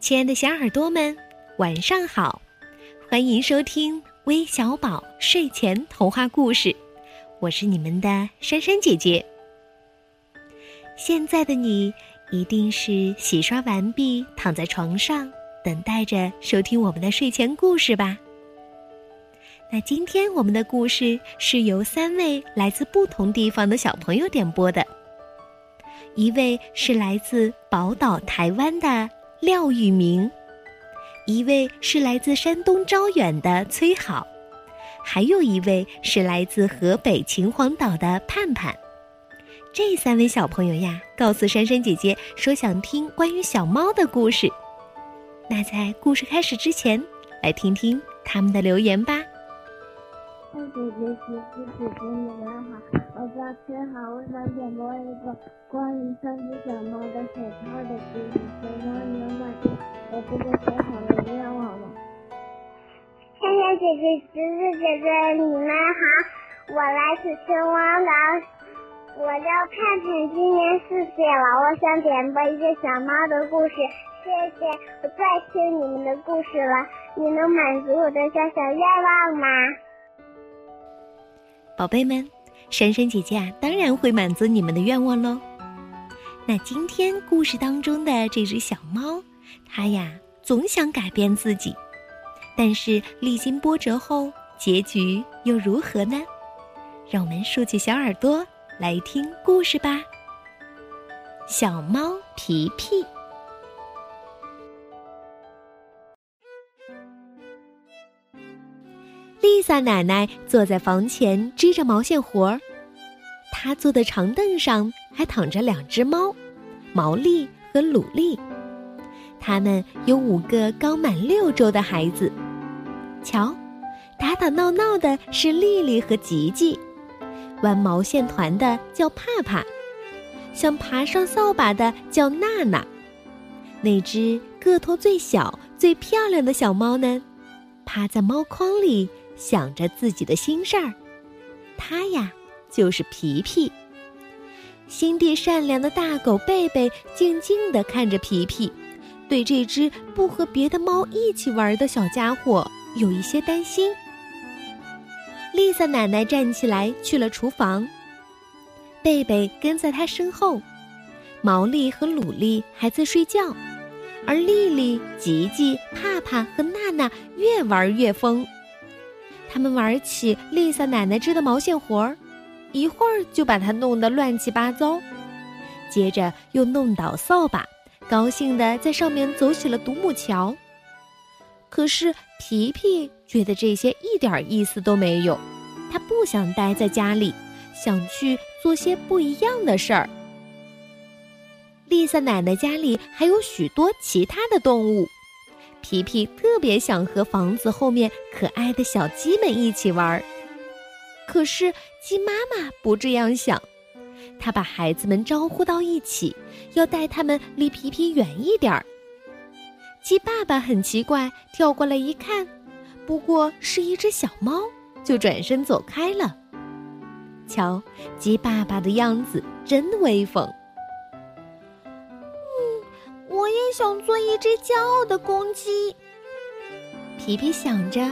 亲爱的小耳朵们，晚上好！欢迎收听微小宝睡前童话故事，我是你们的珊珊姐姐。现在的你一定是洗刷完毕，躺在床上等待着收听我们的睡前故事吧？那今天我们的故事是由三位来自不同地方的小朋友点播的，一位是来自宝岛台湾的。廖玉明，一位是来自山东招远的崔好，还有一位是来自河北秦皇岛的盼盼。这三位小朋友呀，告诉珊珊姐姐说想听关于小猫的故事。那在故事开始之前，来听听他们的留言吧。姐姐，姐姐，姐姐，你们好，我叫崔好，我想点播一个关于三只小猫的手套的故事，这个最好的愿望吗？珊珊姐姐，橘子姐姐，你们好，我来自青蛙岛，我叫盼盼，今年四岁了，我想点播一个小猫的故事，谢谢，我最爱听你们的故事了，你能满足我的小小愿望吗？宝贝们，珊珊姐姐啊，当然会满足你们的愿望喽。那今天故事当中的这只小猫，它呀总想改变自己，但是历经波折后，结局又如何呢？让我们竖起小耳朵来听故事吧。小猫皮皮。丽萨奶奶坐在房前织着毛线活儿，她坐的长凳上还躺着两只猫，毛利和鲁利。他们有五个刚满六周的孩子。瞧，打打闹闹的是丽丽和吉吉，玩毛线团的叫帕帕，想爬上扫把的叫娜娜。那只个头最小、最漂亮的小猫呢，趴在猫筐里。想着自己的心事儿，它呀就是皮皮。心地善良的大狗贝贝静静地看着皮皮，对这只不和别的猫一起玩的小家伙有一些担心。丽萨奶奶站起来去了厨房，贝贝跟在她身后，毛利和鲁利还在睡觉，而丽丽、吉吉、帕帕和娜娜越玩越疯。他们玩起丽萨奶奶织的毛线活儿，一会儿就把它弄得乱七八糟，接着又弄倒扫把，高兴地在上面走起了独木桥。可是皮皮觉得这些一点意思都没有，他不想待在家里，想去做些不一样的事儿。丽萨奶奶家里还有许多其他的动物。皮皮特别想和房子后面可爱的小鸡们一起玩，可是鸡妈妈不这样想，她把孩子们招呼到一起，要带他们离皮皮远一点儿。鸡爸爸很奇怪，跳过来一看，不过是一只小猫，就转身走开了。瞧，鸡爸爸的样子真威风。嗯我也想做一只骄傲的公鸡。皮皮想着，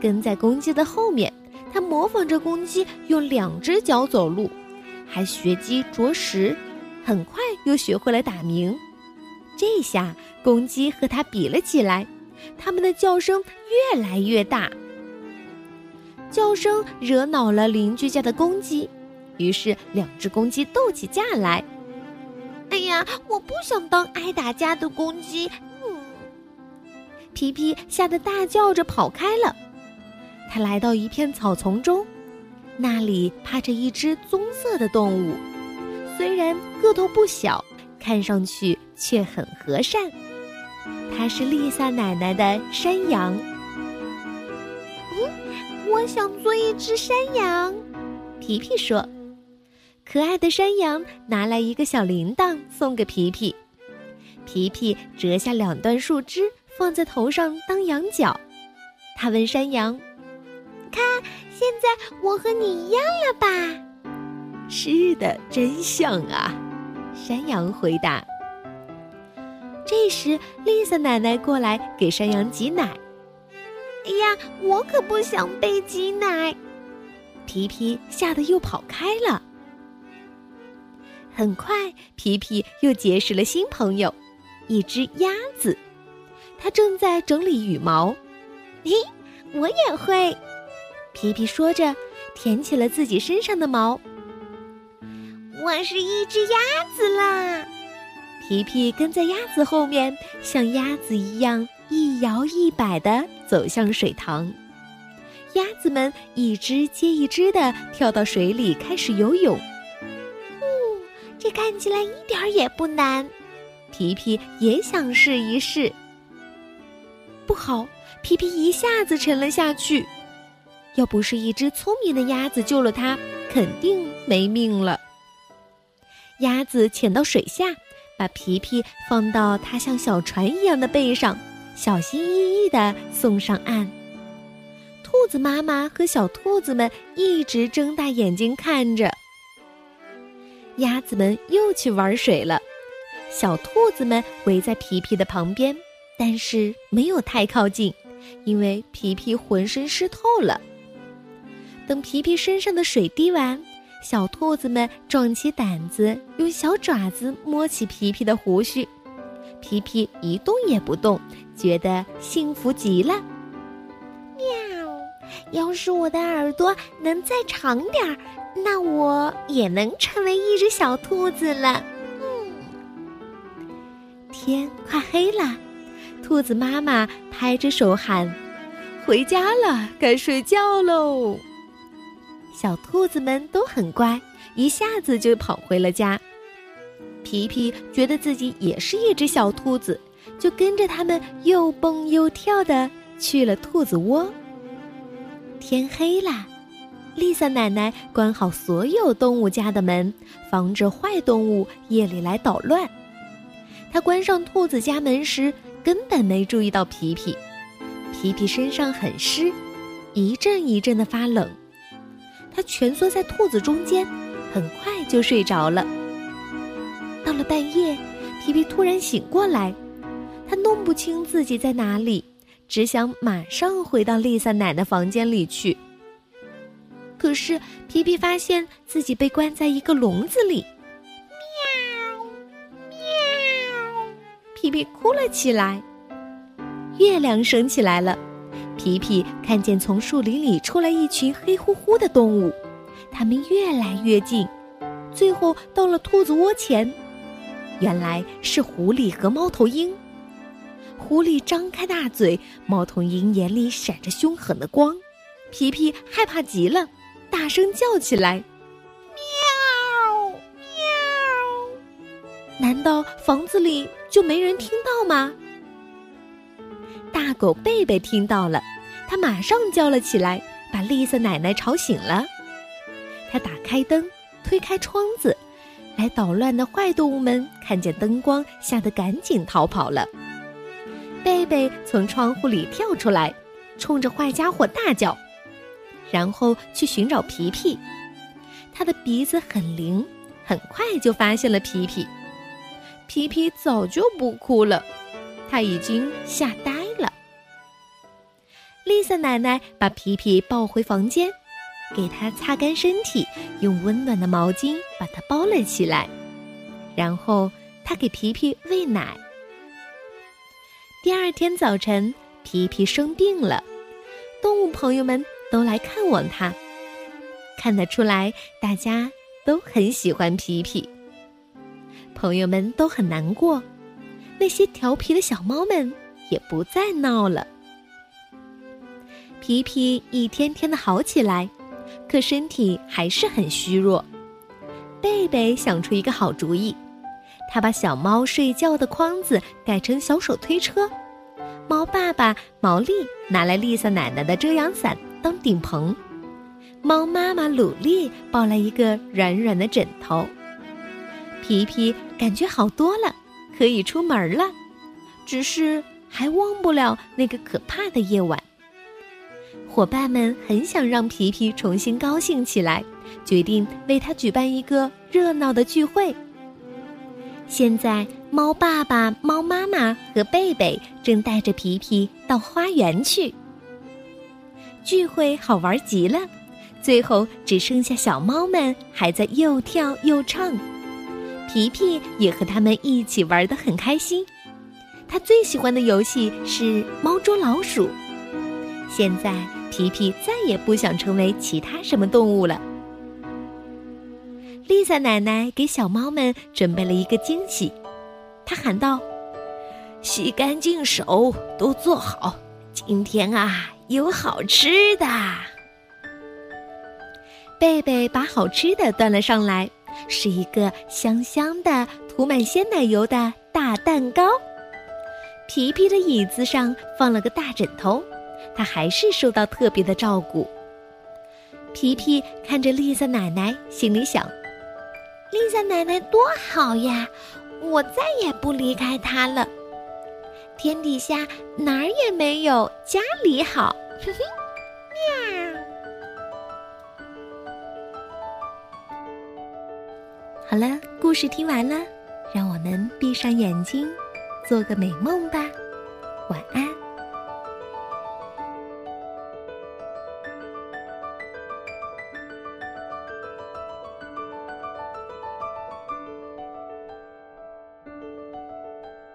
跟在公鸡的后面，他模仿着公鸡用两只脚走路，还学鸡啄食，很快又学会了打鸣。这下公鸡和它比了起来，他们的叫声越来越大，叫声惹恼了邻居家的公鸡，于是两只公鸡斗起架来。哎呀，我不想当挨打架的公鸡。皮皮吓得大叫着跑开了。他来到一片草丛中，那里趴着一只棕色的动物，虽然个头不小，看上去却很和善。它是丽萨奶奶的山羊。嗯，我想做一只山羊。皮皮说。可爱的山羊拿来一个小铃铛送给皮皮，皮皮折下两段树枝放在头上当羊角。他问山羊：“看，现在我和你一样了吧？”“是的，真像啊！”山羊回答。这时，丽萨奶奶过来给山羊挤奶。哎呀，我可不想被挤奶！皮皮吓得又跑开了。很快，皮皮又结识了新朋友，一只鸭子。它正在整理羽毛。嘿，我也会。皮皮说着，舔起了自己身上的毛。我是一只鸭子啦！皮皮跟在鸭子后面，像鸭子一样一摇一摆的走向水塘。鸭子们一只接一只的跳到水里开始游泳。哦，这看起来一点也不难。皮皮也想试一试。不好，皮皮一下子沉了下去。要不是一只聪明的鸭子救了他，肯定没命了。鸭子潜到水下，把皮皮放到它像小船一样的背上，小心翼翼地送上岸。兔子妈妈和小兔子们一直睁大眼睛看着。鸭子们又去玩水了，小兔子们围在皮皮的旁边，但是没有太靠近，因为皮皮浑身湿透了。等皮皮身上的水滴完，小兔子们壮起胆子，用小爪子摸起皮皮的胡须。皮皮一动也不动，觉得幸福极了。喵！要是我的耳朵能再长点儿，那我也能成为一只小兔子了。嗯。天快黑了，兔子妈妈拍着手喊：“回家了，该睡觉喽。”小兔子们都很乖，一下子就跑回了家。皮皮觉得自己也是一只小兔子，就跟着他们又蹦又跳的去了兔子窝。天黑了，丽萨奶奶关好所有动物家的门，防止坏动物夜里来捣乱。她关上兔子家门时，根本没注意到皮皮。皮皮身上很湿，一阵一阵的发冷。他蜷缩在兔子中间，很快就睡着了。到了半夜，皮皮突然醒过来，他弄不清自己在哪里，只想马上回到丽萨奶奶房间里去。可是皮皮发现自己被关在一个笼子里，喵喵，皮皮哭了起来。月亮升起来了。皮皮看见从树林里出来一群黑乎乎的动物，它们越来越近，最后到了兔子窝前。原来是狐狸和猫头鹰。狐狸张开大嘴，猫头鹰眼里闪着凶狠的光。皮皮害怕极了，大声叫起来：“喵喵！”难道房子里就没人听到吗？大狗贝贝听到了，他马上叫了起来，把丽萨奶奶吵醒了。他打开灯，推开窗子，来捣乱的坏动物们看见灯光，吓得赶紧逃跑了。贝贝从窗户里跳出来，冲着坏家伙大叫，然后去寻找皮皮。他的鼻子很灵，很快就发现了皮皮。皮皮早就不哭了，他已经吓呆。丽萨奶奶把皮皮抱回房间，给他擦干身体，用温暖的毛巾把他包了起来，然后她给皮皮喂奶。第二天早晨，皮皮生病了，动物朋友们都来看望他。看得出来，大家都很喜欢皮皮。朋友们都很难过，那些调皮的小猫们也不再闹了。皮皮一天天的好起来，可身体还是很虚弱。贝贝想出一个好主意，他把小猫睡觉的筐子改成小手推车，猫爸爸毛利拿来丽萨奶奶的遮阳伞当顶棚，猫妈妈鲁丽抱来一个软软的枕头。皮皮感觉好多了，可以出门了，只是还忘不了那个可怕的夜晚。伙伴们很想让皮皮重新高兴起来，决定为他举办一个热闹的聚会。现在，猫爸爸、猫妈妈和贝贝正带着皮皮到花园去。聚会好玩极了，最后只剩下小猫们还在又跳又唱，皮皮也和他们一起玩得很开心。他最喜欢的游戏是猫捉老鼠。现在，皮皮再也不想成为其他什么动物了。丽萨奶奶给小猫们准备了一个惊喜，她喊道：“洗干净手，都坐好，今天啊有好吃的。”贝贝把好吃的端了上来，是一个香香的、涂满鲜奶油的大蛋糕。皮皮的椅子上放了个大枕头，他还是受到特别的照顾。皮皮看着丽萨奶奶，心里想。丽萨奶奶多好呀，我再也不离开她了。天底下哪儿也没有家里好。嘿嘿，喵。好了，故事听完了，让我们闭上眼睛，做个美梦吧，晚安。